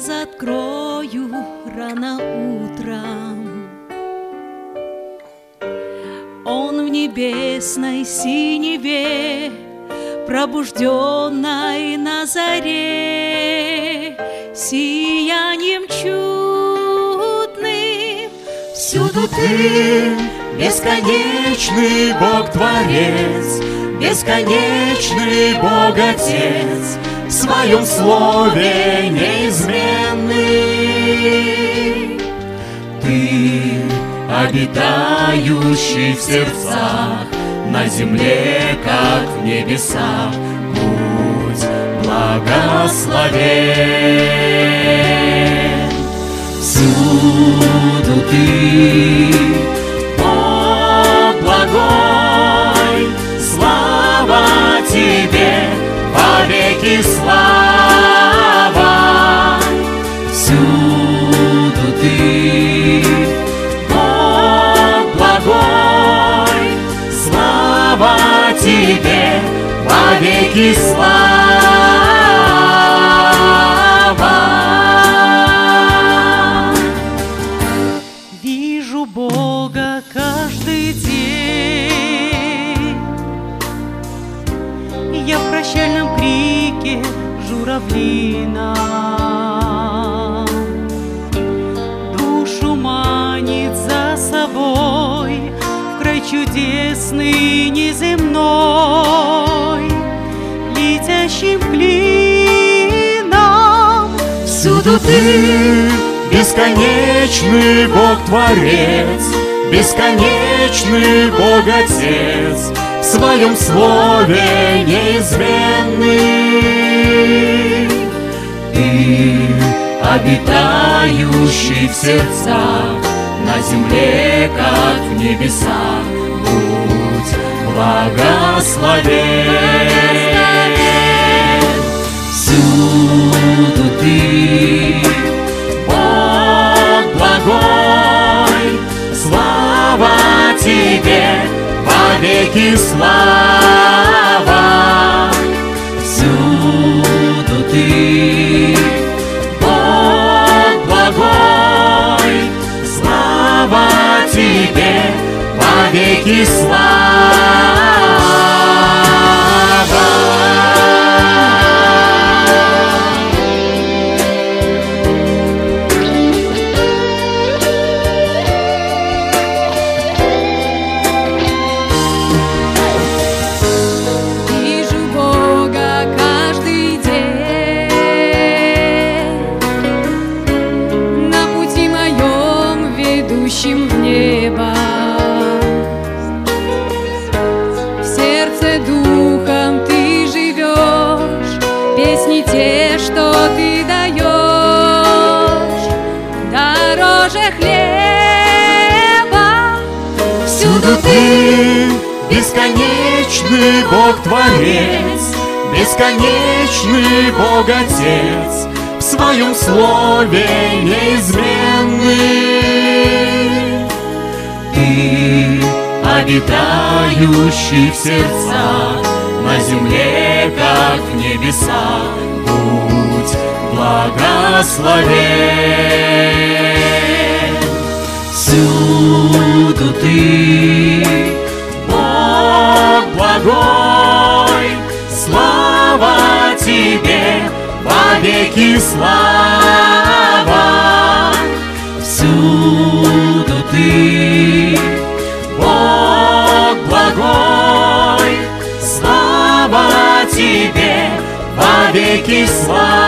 глаза открою рано утром, Он в небесной синеве, Пробужденной на заре, Сиянием чудным. Всюду ты, бесконечный Бог-творец, Бесконечный Бог-отец, В своем слове неизменный. Ты, обитающий в сердцах, На земле, как в небесах, Будь благословен. Всюду ты, вовеки слава. Вижу Бога каждый день. Я в прощальном крике журавлина. Душу манит за собой край чудесный неземной, летящим клином. Всюду ты, бесконечный Бог-творец, Бесконечный Бог-отец, В своем слове неизменный. Ты, обитающий в сердцах, На земле, как в небесах, Будь благословен. Всюду ты, Бог благой, слава тебе, вовеки слава. Всюду ты, Бог благой, слава тебе, вовеки слава. Ведущем в небо. В сердце духом ты живешь Песни те, что ты даешь. Дороже хлеба. Всюду ты, бесконечный Бог-творец, Бесконечный Бог-отец, В своем слове неизменный. Ты, обитающий в сердцах, На земле, как в небесах, Будь благословен. Всюду ты, Бог благой, слава тебе, вовеки слава. Слава тебе, вовеки слава.